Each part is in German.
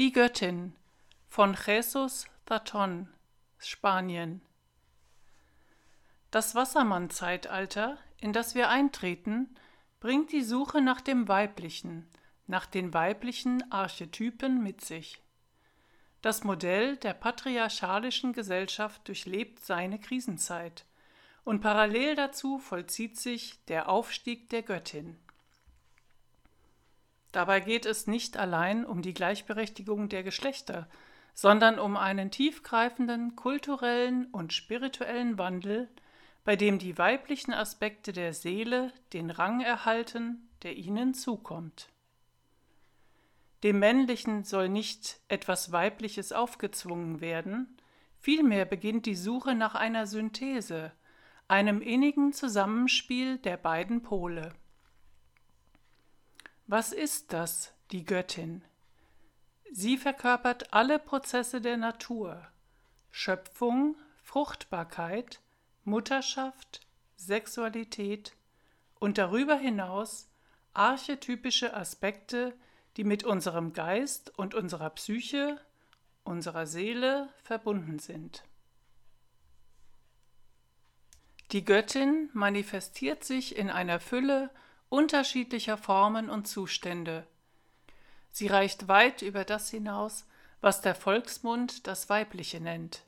Die Göttin von Jesus Thaton, Spanien. Das Wassermann-Zeitalter, in das wir eintreten, bringt die Suche nach dem Weiblichen, nach den weiblichen Archetypen mit sich. Das Modell der patriarchalischen Gesellschaft durchlebt seine Krisenzeit, und parallel dazu vollzieht sich der Aufstieg der Göttin. Dabei geht es nicht allein um die Gleichberechtigung der Geschlechter, sondern um einen tiefgreifenden kulturellen und spirituellen Wandel, bei dem die weiblichen Aspekte der Seele den Rang erhalten, der ihnen zukommt. Dem Männlichen soll nicht etwas Weibliches aufgezwungen werden, vielmehr beginnt die Suche nach einer Synthese, einem innigen Zusammenspiel der beiden Pole. Was ist das, die Göttin? Sie verkörpert alle Prozesse der Natur, Schöpfung, Fruchtbarkeit, Mutterschaft, Sexualität und darüber hinaus archetypische Aspekte, die mit unserem Geist und unserer Psyche, unserer Seele verbunden sind. Die Göttin manifestiert sich in einer Fülle unterschiedlicher Formen und Zustände. Sie reicht weit über das hinaus, was der Volksmund das Weibliche nennt.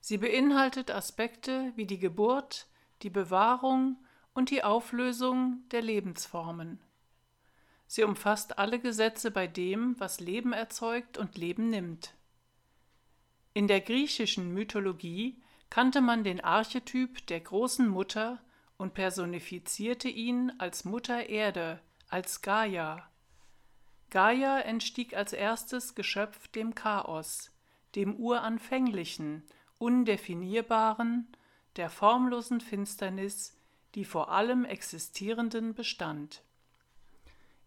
Sie beinhaltet Aspekte wie die Geburt, die Bewahrung und die Auflösung der Lebensformen. Sie umfasst alle Gesetze bei dem, was Leben erzeugt und Leben nimmt. In der griechischen Mythologie kannte man den Archetyp der großen Mutter und personifizierte ihn als Mutter Erde, als Gaia. Gaia entstieg als erstes Geschöpf dem Chaos, dem Uranfänglichen, Undefinierbaren, der formlosen Finsternis, die vor allem Existierenden bestand.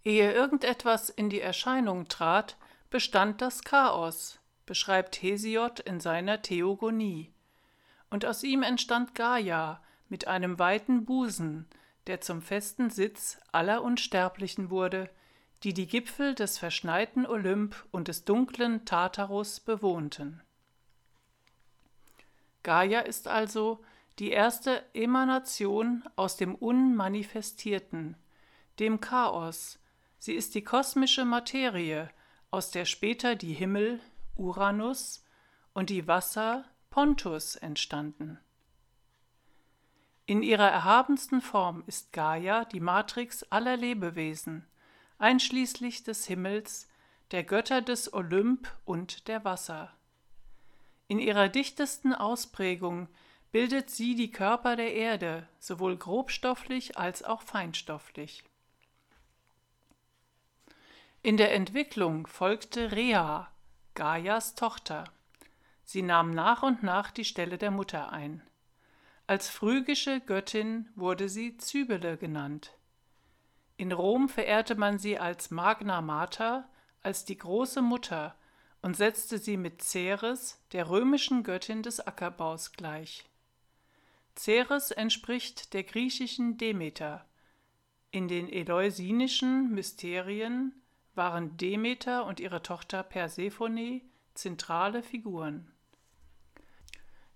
Ehe irgendetwas in die Erscheinung trat, bestand das Chaos, beschreibt Hesiod in seiner Theogonie. Und aus ihm entstand Gaia, mit einem weiten Busen, der zum festen Sitz aller Unsterblichen wurde, die die Gipfel des verschneiten Olymp und des dunklen Tartarus bewohnten. Gaia ist also die erste Emanation aus dem Unmanifestierten, dem Chaos, sie ist die kosmische Materie, aus der später die Himmel, Uranus, und die Wasser, Pontus, entstanden. In ihrer erhabensten Form ist Gaia die Matrix aller Lebewesen, einschließlich des Himmels, der Götter des Olymp und der Wasser. In ihrer dichtesten Ausprägung bildet sie die Körper der Erde, sowohl grobstofflich als auch feinstofflich. In der Entwicklung folgte Rea, Gaias Tochter. Sie nahm nach und nach die Stelle der Mutter ein. Als phrygische Göttin wurde sie Cybele genannt. In Rom verehrte man sie als Magna Mater, als die große Mutter, und setzte sie mit Ceres, der römischen Göttin des Ackerbaus, gleich. Ceres entspricht der griechischen Demeter. In den eleusinischen Mysterien waren Demeter und ihre Tochter Persephone zentrale Figuren.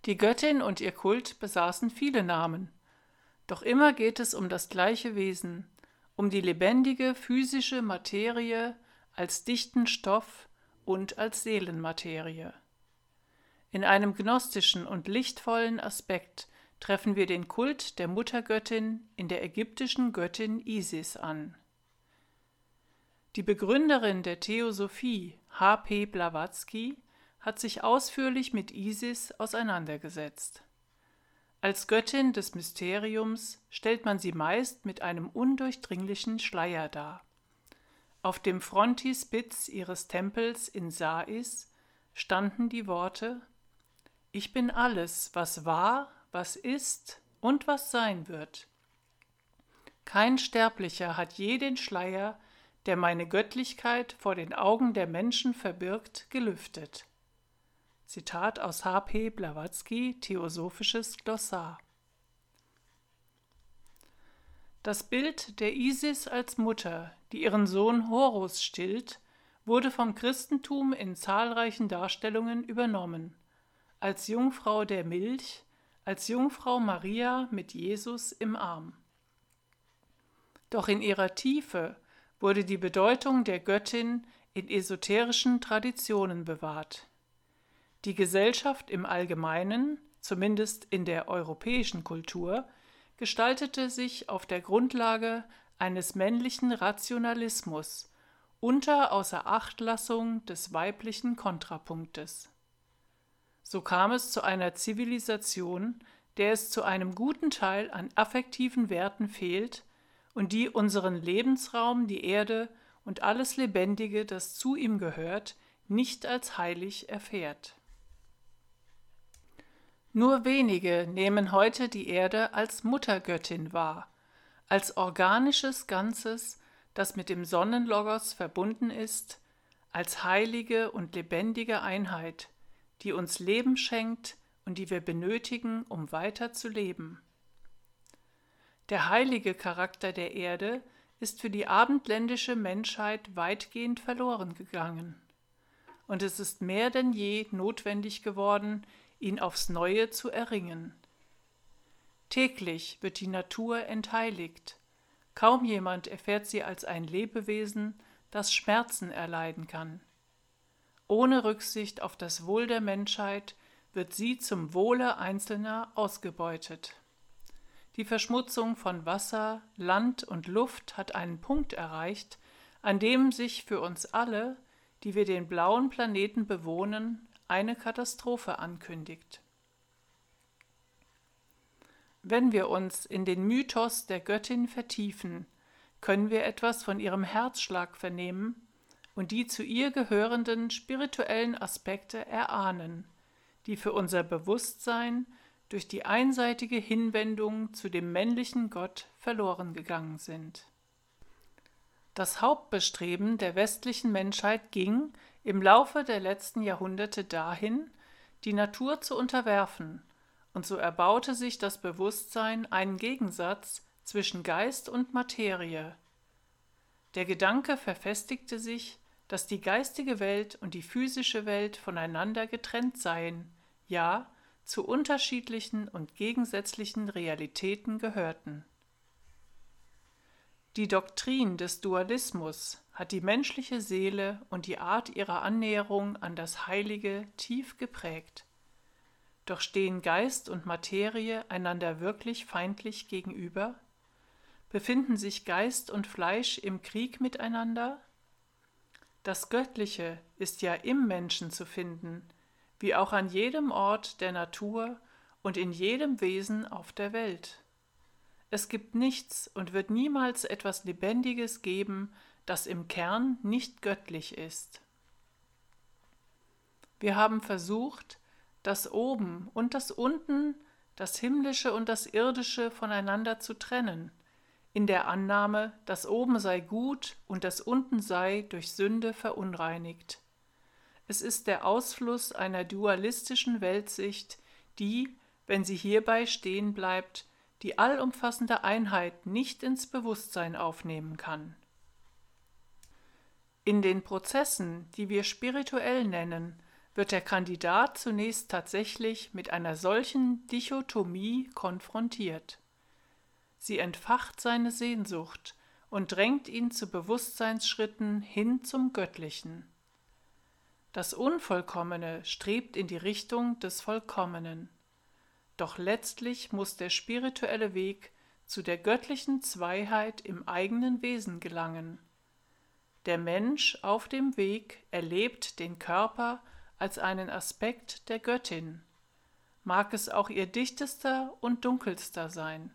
Die Göttin und ihr Kult besaßen viele Namen. Doch immer geht es um das gleiche Wesen, um die lebendige physische Materie als dichten Stoff und als Seelenmaterie. In einem gnostischen und lichtvollen Aspekt treffen wir den Kult der Muttergöttin in der ägyptischen Göttin Isis an. Die Begründerin der Theosophie, H. P. Blavatsky, hat sich ausführlich mit Isis auseinandergesetzt. Als Göttin des Mysteriums stellt man sie meist mit einem undurchdringlichen Schleier dar. Auf dem Frontispitz ihres Tempels in Sais standen die Worte Ich bin alles, was war, was ist und was sein wird. Kein Sterblicher hat je den Schleier, der meine Göttlichkeit vor den Augen der Menschen verbirgt, gelüftet. Zitat aus H. P. Blavatsky, Theosophisches Glossar. Das Bild der Isis als Mutter, die ihren Sohn Horus stillt, wurde vom Christentum in zahlreichen Darstellungen übernommen, als Jungfrau der Milch, als Jungfrau Maria mit Jesus im Arm. Doch in ihrer Tiefe wurde die Bedeutung der Göttin in esoterischen Traditionen bewahrt. Die Gesellschaft im Allgemeinen, zumindest in der europäischen Kultur, gestaltete sich auf der Grundlage eines männlichen Rationalismus unter Außerachtlassung des weiblichen Kontrapunktes. So kam es zu einer Zivilisation, der es zu einem guten Teil an affektiven Werten fehlt und die unseren Lebensraum, die Erde und alles Lebendige, das zu ihm gehört, nicht als heilig erfährt. Nur wenige nehmen heute die Erde als Muttergöttin wahr, als organisches Ganzes, das mit dem Sonnenlogos verbunden ist, als heilige und lebendige Einheit, die uns Leben schenkt und die wir benötigen, um weiter zu leben. Der heilige Charakter der Erde ist für die abendländische Menschheit weitgehend verloren gegangen. Und es ist mehr denn je notwendig geworden, ihn aufs neue zu erringen. Täglich wird die Natur entheiligt. Kaum jemand erfährt sie als ein Lebewesen, das Schmerzen erleiden kann. Ohne Rücksicht auf das Wohl der Menschheit wird sie zum Wohle Einzelner ausgebeutet. Die Verschmutzung von Wasser, Land und Luft hat einen Punkt erreicht, an dem sich für uns alle, die wir den blauen Planeten bewohnen, eine Katastrophe ankündigt. Wenn wir uns in den Mythos der Göttin vertiefen, können wir etwas von ihrem Herzschlag vernehmen und die zu ihr gehörenden spirituellen Aspekte erahnen, die für unser Bewusstsein durch die einseitige Hinwendung zu dem männlichen Gott verloren gegangen sind. Das Hauptbestreben der westlichen Menschheit ging im Laufe der letzten Jahrhunderte dahin, die Natur zu unterwerfen, und so erbaute sich das Bewusstsein einen Gegensatz zwischen Geist und Materie. Der Gedanke verfestigte sich, dass die geistige Welt und die physische Welt voneinander getrennt seien, ja, zu unterschiedlichen und gegensätzlichen Realitäten gehörten. Die Doktrin des Dualismus hat die menschliche Seele und die Art ihrer Annäherung an das Heilige tief geprägt. Doch stehen Geist und Materie einander wirklich feindlich gegenüber? Befinden sich Geist und Fleisch im Krieg miteinander? Das Göttliche ist ja im Menschen zu finden, wie auch an jedem Ort der Natur und in jedem Wesen auf der Welt. Es gibt nichts und wird niemals etwas Lebendiges geben, das im Kern nicht göttlich ist. Wir haben versucht, das Oben und das Unten, das Himmlische und das Irdische voneinander zu trennen, in der Annahme, das Oben sei gut und das Unten sei durch Sünde verunreinigt. Es ist der Ausfluss einer dualistischen Weltsicht, die, wenn sie hierbei stehen bleibt, die allumfassende Einheit nicht ins Bewusstsein aufnehmen kann. In den Prozessen, die wir spirituell nennen, wird der Kandidat zunächst tatsächlich mit einer solchen Dichotomie konfrontiert. Sie entfacht seine Sehnsucht und drängt ihn zu Bewusstseinsschritten hin zum Göttlichen. Das Unvollkommene strebt in die Richtung des Vollkommenen. Doch letztlich muss der spirituelle Weg zu der göttlichen Zweiheit im eigenen Wesen gelangen. Der Mensch auf dem Weg erlebt den Körper als einen Aspekt der Göttin, mag es auch ihr dichtester und dunkelster sein.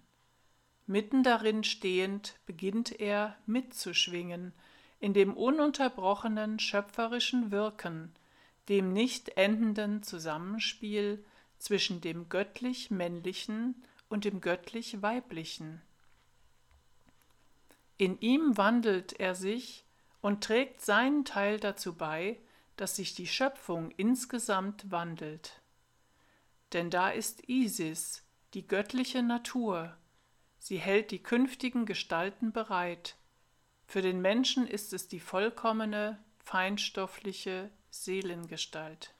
Mitten darin stehend beginnt er mitzuschwingen, in dem ununterbrochenen schöpferischen Wirken, dem nicht endenden Zusammenspiel zwischen dem göttlich Männlichen und dem göttlich Weiblichen. In ihm wandelt er sich und trägt seinen Teil dazu bei, dass sich die Schöpfung insgesamt wandelt. Denn da ist Isis, die göttliche Natur, sie hält die künftigen Gestalten bereit, für den Menschen ist es die vollkommene, feinstoffliche Seelengestalt.